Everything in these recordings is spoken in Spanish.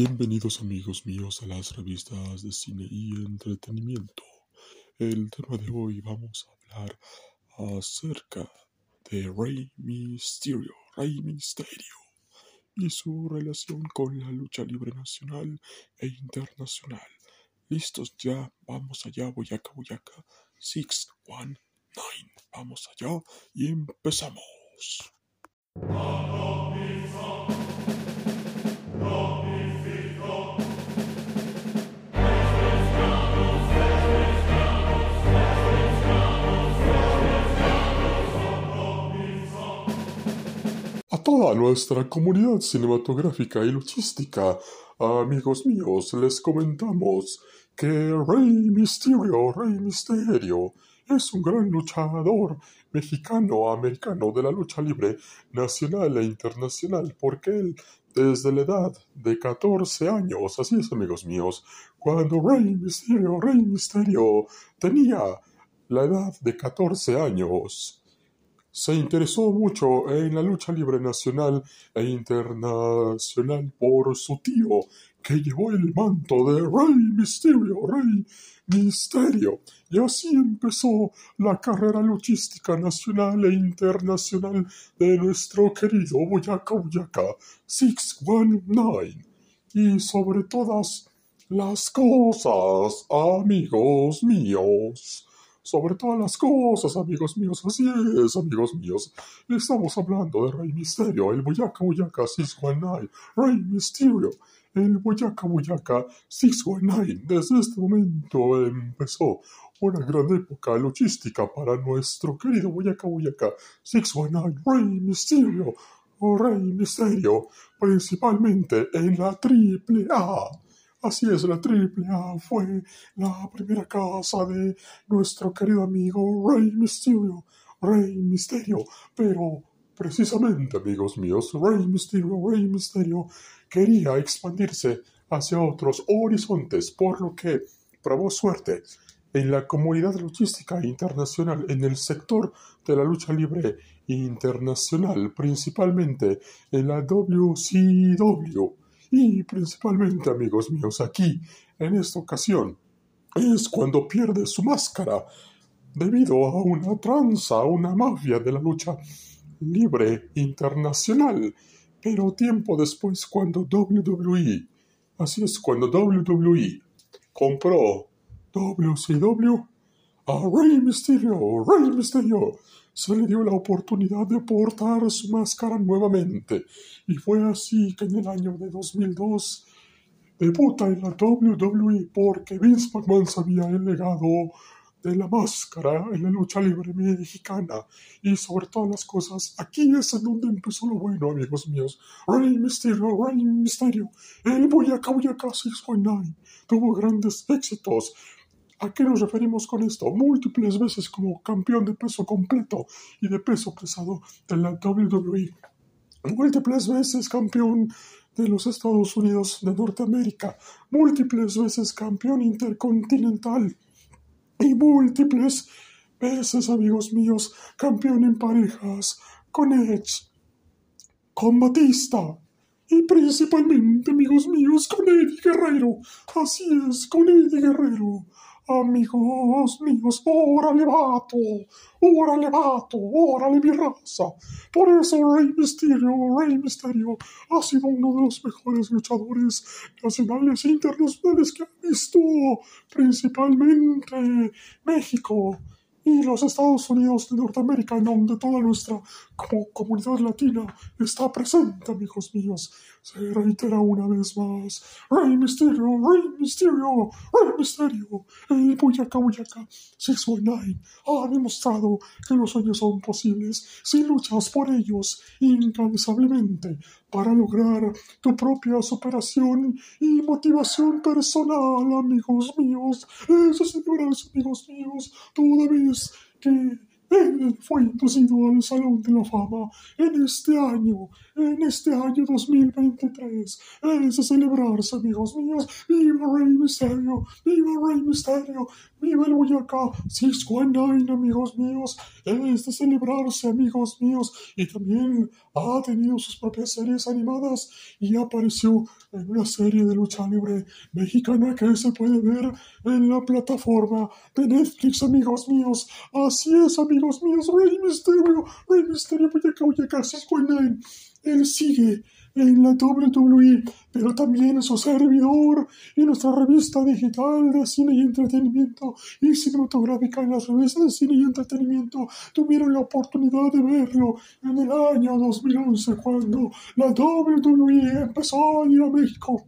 Bienvenidos amigos míos a las revistas de cine y entretenimiento. El tema de hoy vamos a hablar acerca de Rey Mysterio, Rey Misterio y su relación con la lucha libre nacional e internacional. Listos ya, vamos allá, Boyaca, Boyaca, 619. Vamos allá y empezamos. Toda nuestra comunidad cinematográfica y luchística, amigos míos, les comentamos que Rey Mysterio, Rey Misterio, es un gran luchador mexicano-americano de la lucha libre nacional e internacional, porque él, desde la edad de 14 años, así es amigos míos, cuando Rey Mysterio, Rey Misterio tenía la edad de 14 años, se interesó mucho en la lucha libre nacional e internacional por su tío, que llevó el manto de Rey Misterio, Rey Misterio. Y así empezó la carrera luchística nacional e internacional de nuestro querido Boyaca Boyaca 619. Y sobre todas las cosas, amigos míos, sobre todas las cosas, amigos míos. Así es, amigos míos. Estamos hablando de Rey Misterio, el Boyaca Boyaca 619. Rey Misterio, el Boyaca Boyaca 619. Desde este momento empezó una gran época luchística para nuestro querido Boyaca Boyaca 619. Rey Misterio, Rey Misterio, principalmente en la Triple A. Así es, la AAA fue la primera casa de nuestro querido amigo Rey Mysterio, Rey Misterio, pero precisamente, amigos míos, Rey Mysterio, Rey Misterio quería expandirse hacia otros horizontes, por lo que probó suerte en la comunidad luchística internacional, en el sector de la lucha libre internacional, principalmente en la WCW y principalmente, amigos míos, aquí, en esta ocasión, es cuando pierde su máscara debido a una tranza, una mafia de la lucha libre internacional. Pero tiempo después, cuando WWE, así es, cuando WWE compró WCW a Rey Mysterio, Rey Mysterio, se le dio la oportunidad de portar su máscara nuevamente. Y fue así que en el año de 2002 debuta en la WWE porque Vince McMahon sabía el legado de la máscara en la lucha libre mexicana. Y sobre todas las cosas, aquí es en donde empezó lo bueno, amigos míos. Rey Mysterio, Rey Mysterio, el Boyaca Boyaca 619 tuvo grandes éxitos. ¿A qué nos referimos con esto? Múltiples veces como campeón de peso completo y de peso pesado de la WWE. Múltiples veces campeón de los Estados Unidos de Norteamérica. Múltiples veces campeón intercontinental. Y múltiples veces, amigos míos, campeón en parejas con Edge, con Batista, y principalmente, amigos míos, con Eddie Guerrero. Así es, con Eddie Guerrero. Amigos míos, órale vato, órale vato, órale mi raza. Por eso Rey Mysterio, Rey Mysterio ha sido uno de los mejores luchadores nacionales e internacionales que ha visto, principalmente México y los Estados Unidos de Norteamérica, en donde toda nuestra comunidad latina está presente, amigos míos. Se reitera una vez más, Rey Mysterio, Rey Mysterio, Rey Mysterio, el Boyaca Boyaca 619 ha demostrado que los sueños son posibles si luchas por ellos incansablemente para lograr tu propia superación y motivación personal, amigos míos. Eso, señoras, amigos míos, toda vez que fue inducido al Salón de la Fama en este año, en este año 2023. Es de celebrarse, amigos míos. ¡Viva Rey Misterio! ¡Viva Rey Misterio! ¡Viva el Boyacá! Cisco Nine, amigos míos. Es de celebrarse, amigos míos. Y también ha tenido sus propias series animadas y apareció en una serie de lucha libre mexicana que se puede ver en la plataforma de Netflix, amigos míos. Así es, amigos míos. Rey Misterio, Rey Misterio, Nine. Él sigue en la WWE, pero también en su servidor y nuestra revista digital de cine y entretenimiento y cinematográfica en las revistas de cine y entretenimiento tuvieron la oportunidad de verlo en el año 2011 cuando la WWE empezó a ir a México.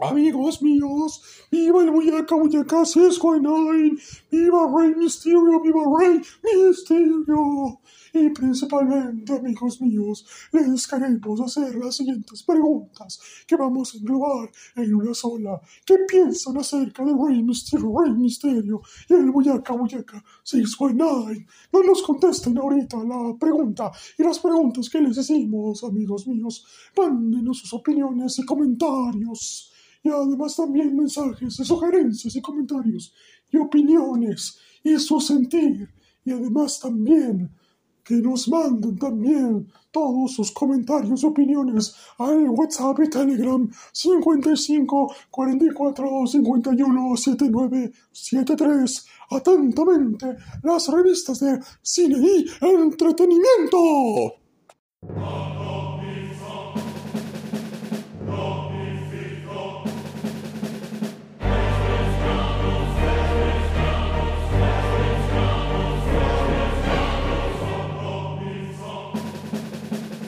Amigos míos, viva el Boyacá Boyacá Cisco Nine, viva Rey Mysterio, viva Rey Mysterio. Y principalmente, amigos míos, les queremos hacer las siguientes preguntas que vamos a englobar en una sola. ¿Qué piensan acerca de Rey Mysterio, Rey Mysterio y el Boyacá Boyacá 619? No nos contesten ahorita la pregunta y las preguntas que les decimos, amigos míos. Mándenos sus opiniones y comentarios. Y además también mensajes sugerencias y comentarios y opiniones y su sentir. Y además también que nos manden también todos sus comentarios y opiniones al WhatsApp y Telegram 55 44 51 79 73. Atentamente, las revistas de cine y entretenimiento.